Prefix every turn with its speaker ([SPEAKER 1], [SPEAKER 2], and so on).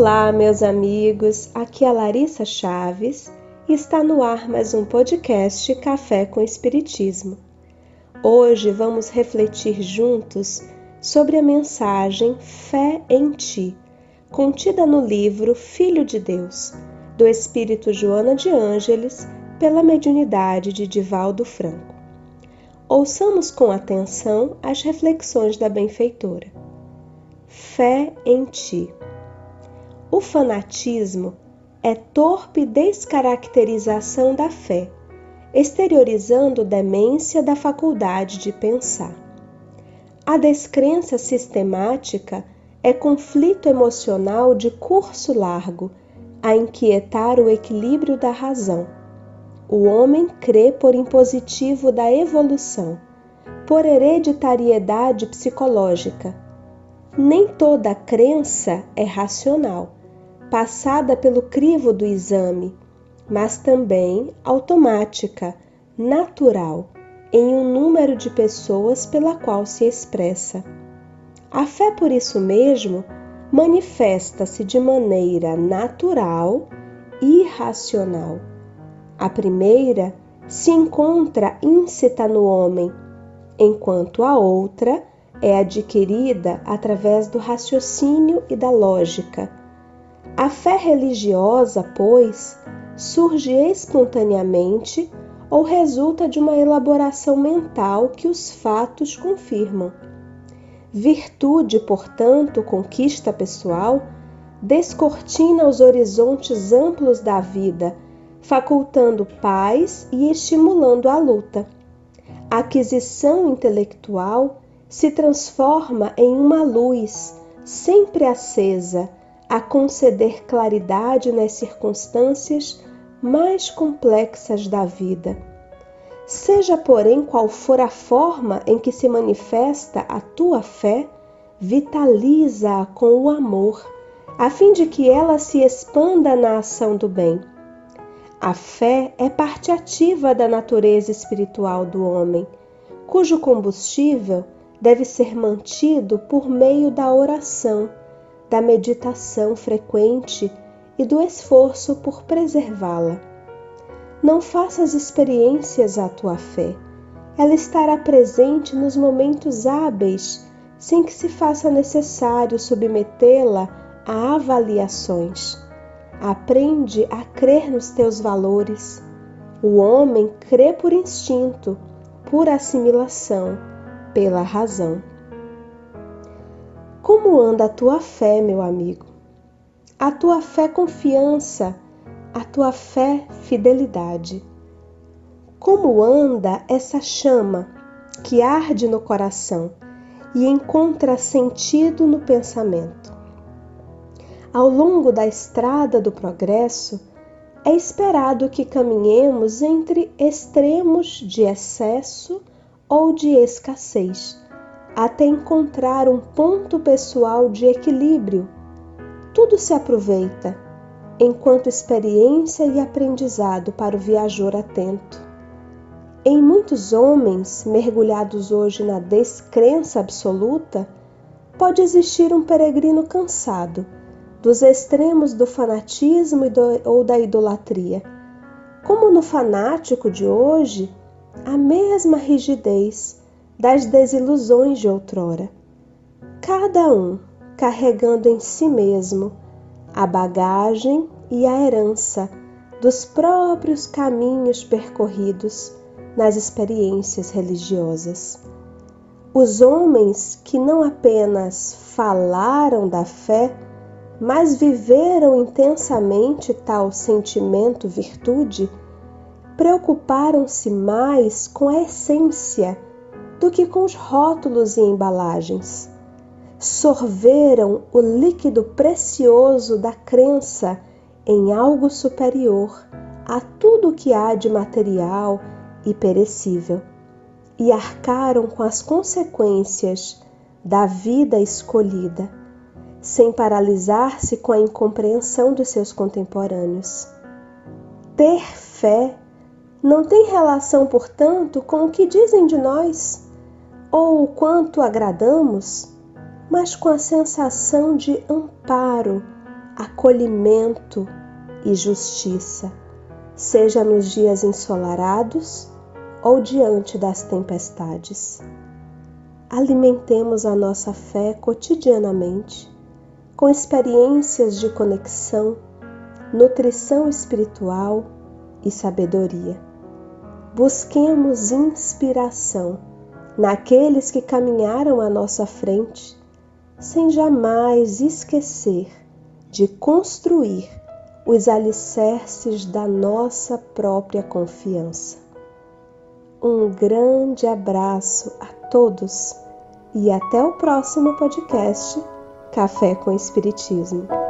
[SPEAKER 1] Olá, meus amigos. Aqui é Larissa Chaves e está no ar mais um podcast Café com Espiritismo. Hoje vamos refletir juntos sobre a mensagem Fé em Ti, contida no livro Filho de Deus, do Espírito Joana de Ângeles, pela mediunidade de Divaldo Franco. Ouçamos com atenção as reflexões da benfeitora. Fé em Ti. O fanatismo é torpe descaracterização da fé, exteriorizando demência da faculdade de pensar. A descrença sistemática é conflito emocional de curso largo, a inquietar o equilíbrio da razão. O homem crê por impositivo da evolução, por hereditariedade psicológica. Nem toda crença é racional passada pelo crivo do exame, mas também automática, natural, em um número de pessoas pela qual se expressa. A fé, por isso mesmo, manifesta-se de maneira natural e irracional. A primeira se encontra íncita no homem, enquanto a outra é adquirida através do raciocínio e da lógica a fé religiosa, pois, surge espontaneamente ou resulta de uma elaboração mental que os fatos confirmam. Virtude, portanto, conquista pessoal, descortina os horizontes amplos da vida, facultando paz e estimulando a luta. A aquisição intelectual se transforma em uma luz sempre acesa a conceder claridade nas circunstâncias mais complexas da vida. Seja, porém, qual for a forma em que se manifesta a tua fé, vitaliza-a com o amor, a fim de que ela se expanda na ação do bem. A fé é parte ativa da natureza espiritual do homem, cujo combustível deve ser mantido por meio da oração da meditação frequente e do esforço por preservá-la. Não faças experiências à tua fé. Ela estará presente nos momentos hábeis, sem que se faça necessário submetê-la a avaliações. Aprende a crer nos teus valores. O homem crê por instinto, por assimilação, pela razão. Como anda a tua fé, meu amigo? A tua fé confiança, a tua fé fidelidade. Como anda essa chama que arde no coração e encontra sentido no pensamento? Ao longo da estrada do progresso, é esperado que caminhemos entre extremos de excesso ou de escassez até encontrar um ponto pessoal de equilíbrio. Tudo se aproveita, enquanto experiência e aprendizado para o viajor atento. Em muitos homens, mergulhados hoje na descrença absoluta, pode existir um peregrino cansado dos extremos do fanatismo ou da idolatria. Como no fanático de hoje, a mesma rigidez das desilusões de outrora, cada um carregando em si mesmo a bagagem e a herança dos próprios caminhos percorridos nas experiências religiosas. Os homens que não apenas falaram da fé, mas viveram intensamente tal sentimento virtude, preocuparam-se mais com a essência do que com os rótulos e embalagens. Sorveram o líquido precioso da crença em algo superior a tudo que há de material e perecível e arcaram com as consequências da vida escolhida, sem paralisar-se com a incompreensão dos seus contemporâneos. Ter fé não tem relação, portanto, com o que dizem de nós ou o quanto agradamos, mas com a sensação de amparo, acolhimento e justiça, seja nos dias ensolarados ou diante das tempestades. Alimentemos a nossa fé cotidianamente com experiências de conexão, nutrição espiritual e sabedoria. Busquemos inspiração naqueles que caminharam à nossa frente, sem jamais esquecer de construir os alicerces da nossa própria confiança. Um grande abraço a todos e até o próximo podcast Café com Espiritismo.